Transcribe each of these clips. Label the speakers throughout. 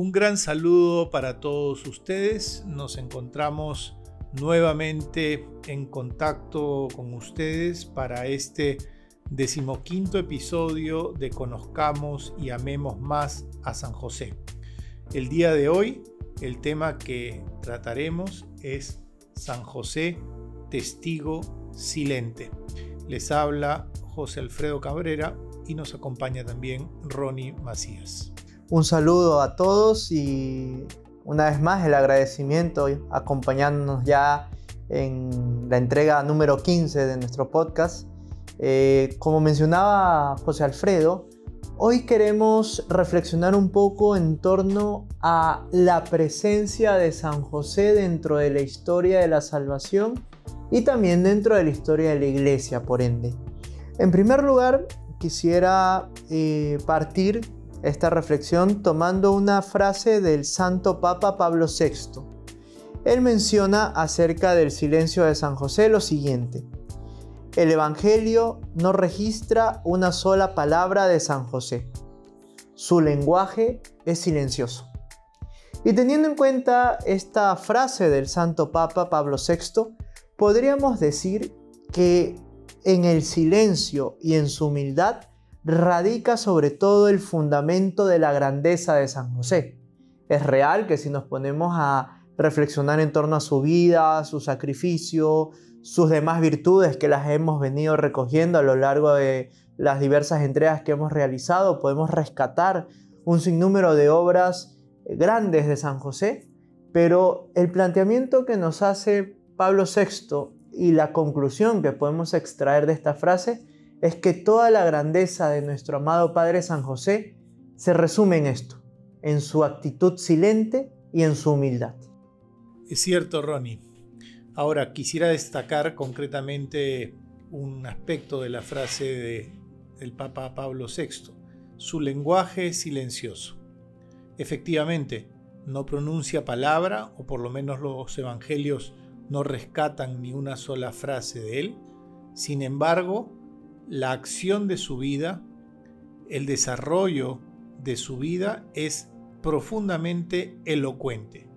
Speaker 1: Un gran saludo para todos ustedes. Nos encontramos nuevamente en contacto con ustedes para este decimoquinto episodio de Conozcamos y Amemos más a San José. El día de hoy el tema que trataremos es San José, testigo silente. Les habla José Alfredo Cabrera y nos acompaña también Ronnie Macías.
Speaker 2: Un saludo a todos y una vez más el agradecimiento acompañándonos ya en la entrega número 15 de nuestro podcast. Eh, como mencionaba José Alfredo, hoy queremos reflexionar un poco en torno a la presencia de San José dentro de la historia de la salvación y también dentro de la historia de la iglesia, por ende. En primer lugar, quisiera eh, partir esta reflexión tomando una frase del Santo Papa Pablo VI. Él menciona acerca del silencio de San José lo siguiente. El Evangelio no registra una sola palabra de San José. Su lenguaje es silencioso. Y teniendo en cuenta esta frase del Santo Papa Pablo VI, podríamos decir que en el silencio y en su humildad radica sobre todo el fundamento de la grandeza de San José. Es real que si nos ponemos a reflexionar en torno a su vida, su sacrificio, sus demás virtudes que las hemos venido recogiendo a lo largo de las diversas entregas que hemos realizado, podemos rescatar un sinnúmero de obras grandes de San José, pero el planteamiento que nos hace Pablo VI y la conclusión que podemos extraer de esta frase es que toda la grandeza de nuestro amado Padre San José se resume en esto, en su actitud silente y en su humildad.
Speaker 1: Es cierto, Ronnie. Ahora quisiera destacar concretamente un aspecto de la frase del Papa Pablo VI, su lenguaje silencioso. Efectivamente, no pronuncia palabra, o por lo menos los evangelios no rescatan ni una sola frase de él. Sin embargo, la acción de su vida, el desarrollo de su vida es profundamente elocuente.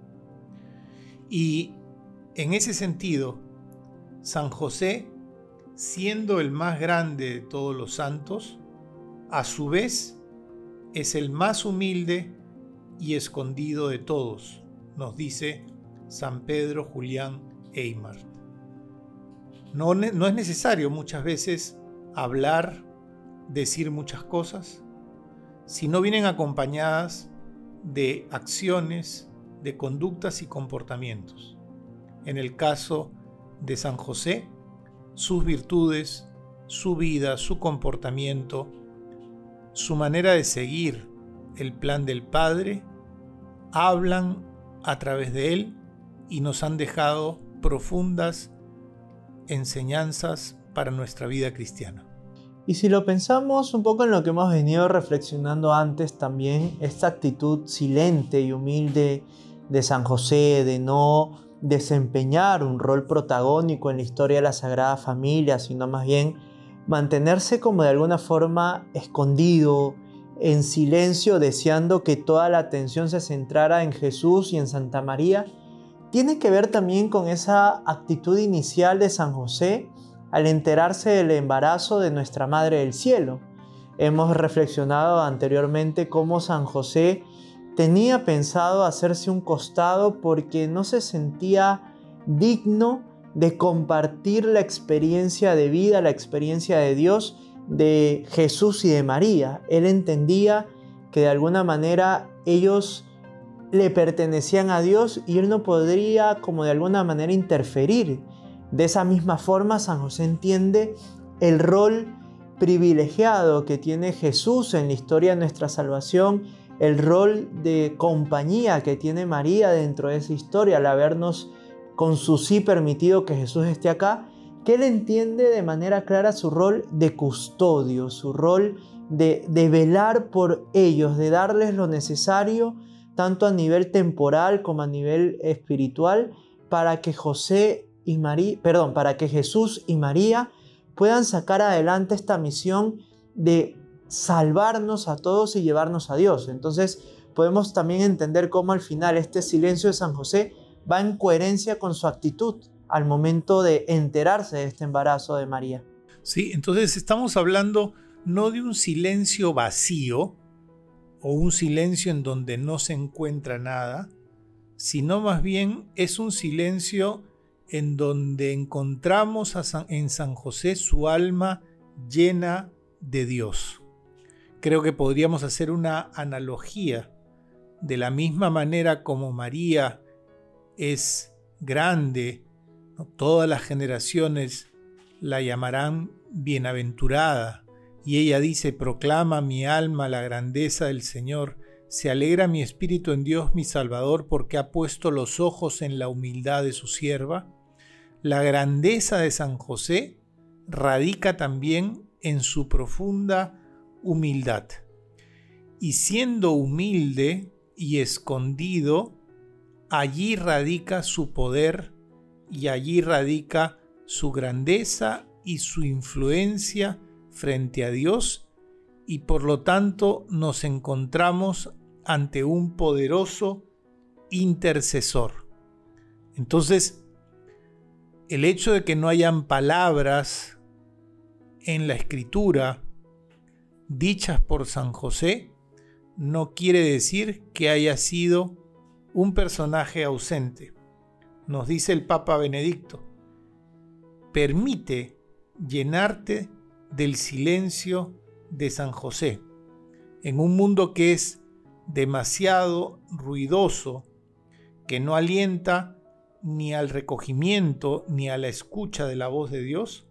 Speaker 1: Y en ese sentido, San José, siendo el más grande de todos los santos, a su vez es el más humilde y escondido de todos, nos dice San Pedro Julián Eymart. No, no es necesario muchas veces hablar, decir muchas cosas, si no vienen acompañadas de acciones, de conductas y comportamientos. En el caso de San José, sus virtudes, su vida, su comportamiento, su manera de seguir el plan del Padre, hablan a través de él y nos han dejado profundas enseñanzas para nuestra vida cristiana.
Speaker 2: Y si lo pensamos un poco en lo que hemos venido reflexionando antes también, esta actitud silente y humilde de San José, de no desempeñar un rol protagónico en la historia de la Sagrada Familia, sino más bien mantenerse como de alguna forma escondido, en silencio, deseando que toda la atención se centrara en Jesús y en Santa María, tiene que ver también con esa actitud inicial de San José al enterarse del embarazo de nuestra Madre del Cielo. Hemos reflexionado anteriormente cómo San José tenía pensado hacerse un costado porque no se sentía digno de compartir la experiencia de vida, la experiencia de Dios de Jesús y de María. Él entendía que de alguna manera ellos le pertenecían a Dios y él no podría como de alguna manera interferir de esa misma forma, San José entiende el rol privilegiado que tiene Jesús en la historia de nuestra salvación, el rol de compañía que tiene María dentro de esa historia al habernos con su sí permitido que Jesús esté acá, que él entiende de manera clara su rol de custodio, su rol de, de velar por ellos, de darles lo necesario, tanto a nivel temporal como a nivel espiritual, para que José y María, perdón, para que Jesús y María puedan sacar adelante esta misión de salvarnos a todos y llevarnos a Dios. Entonces, podemos también entender cómo al final este silencio de San José va en coherencia con su actitud al momento de enterarse de este embarazo de María.
Speaker 1: Sí, entonces estamos hablando no de un silencio vacío o un silencio en donde no se encuentra nada, sino más bien es un silencio en donde encontramos en San José su alma llena de Dios. Creo que podríamos hacer una analogía de la misma manera como María es grande, todas las generaciones la llamarán bienaventurada, y ella dice, proclama mi alma la grandeza del Señor, se alegra mi espíritu en Dios mi Salvador porque ha puesto los ojos en la humildad de su sierva. La grandeza de San José radica también en su profunda humildad. Y siendo humilde y escondido, allí radica su poder y allí radica su grandeza y su influencia frente a Dios y por lo tanto nos encontramos ante un poderoso intercesor. Entonces, el hecho de que no hayan palabras en la escritura dichas por San José no quiere decir que haya sido un personaje ausente. Nos dice el Papa Benedicto, permite llenarte del silencio de San José. En un mundo que es demasiado ruidoso, que no alienta ni al recogimiento ni a la escucha de la voz de Dios,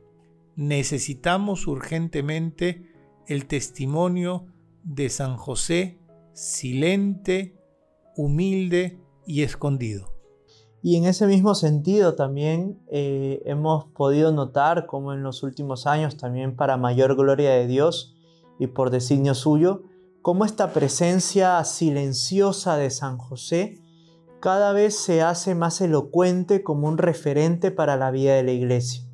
Speaker 1: necesitamos urgentemente el testimonio de San José silente, humilde y escondido.
Speaker 2: Y en ese mismo sentido también eh, hemos podido notar como en los últimos años, también para mayor gloria de Dios y por designio suyo, cómo esta presencia silenciosa de San José cada vez se hace más elocuente como un referente para la vida de la iglesia.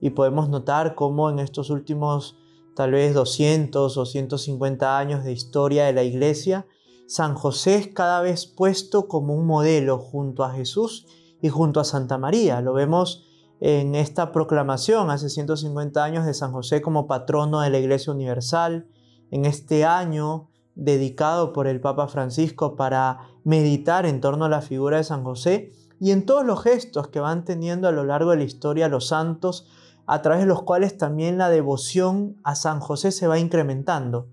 Speaker 2: Y podemos notar cómo en estos últimos tal vez 200 o 150 años de historia de la iglesia, San José es cada vez puesto como un modelo junto a Jesús y junto a Santa María. Lo vemos en esta proclamación hace 150 años de San José como patrono de la Iglesia Universal, en este año dedicado por el Papa Francisco para meditar en torno a la figura de San José y en todos los gestos que van teniendo a lo largo de la historia los santos, a través de los cuales también la devoción a San José se va incrementando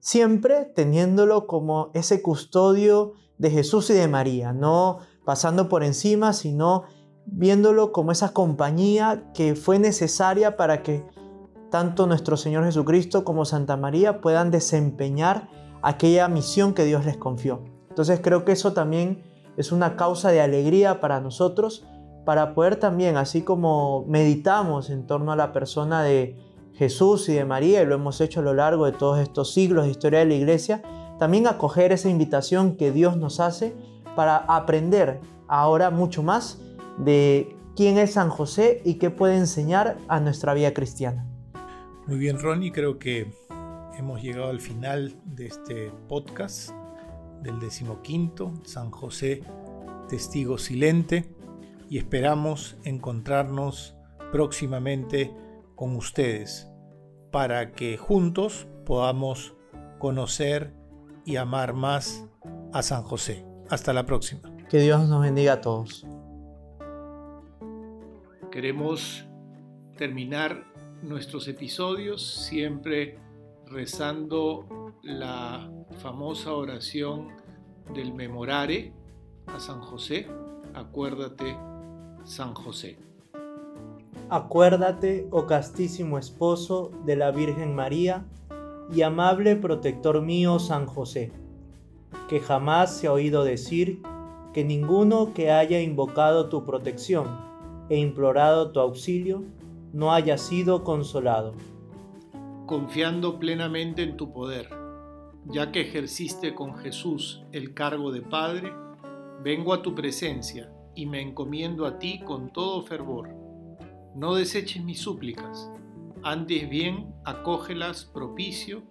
Speaker 2: siempre teniéndolo como ese custodio de Jesús y de María, no pasando por encima, sino viéndolo como esa compañía que fue necesaria para que tanto nuestro Señor Jesucristo como Santa María puedan desempeñar aquella misión que Dios les confió. Entonces creo que eso también es una causa de alegría para nosotros, para poder también, así como meditamos en torno a la persona de Jesús y de María, y lo hemos hecho a lo largo de todos estos siglos de historia de la iglesia, también acoger esa invitación que Dios nos hace para aprender ahora mucho más de quién es San José y qué puede enseñar a nuestra vida cristiana.
Speaker 1: Muy bien, Ronnie, creo que hemos llegado al final de este podcast del decimoquinto, San José, testigo silente, y esperamos encontrarnos próximamente con ustedes para que juntos podamos conocer y amar más a San José. Hasta la próxima.
Speaker 2: Que Dios nos bendiga a todos.
Speaker 1: Queremos terminar nuestros episodios siempre rezando la famosa oración del memorare a San José. Acuérdate, San José.
Speaker 2: Acuérdate, oh castísimo esposo de la Virgen María y amable protector mío San José, que jamás se ha oído decir que ninguno que haya invocado tu protección e implorado tu auxilio no haya sido consolado.
Speaker 1: Confiando plenamente en tu poder, ya que ejerciste con Jesús el cargo de Padre, vengo a tu presencia y me encomiendo a ti con todo fervor no deseches mis súplicas, antes bien acógelas propicio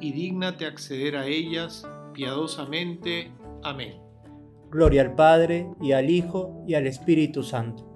Speaker 1: y dígnate acceder a ellas piadosamente. Amén.
Speaker 2: Gloria al Padre, y al Hijo, y al Espíritu Santo.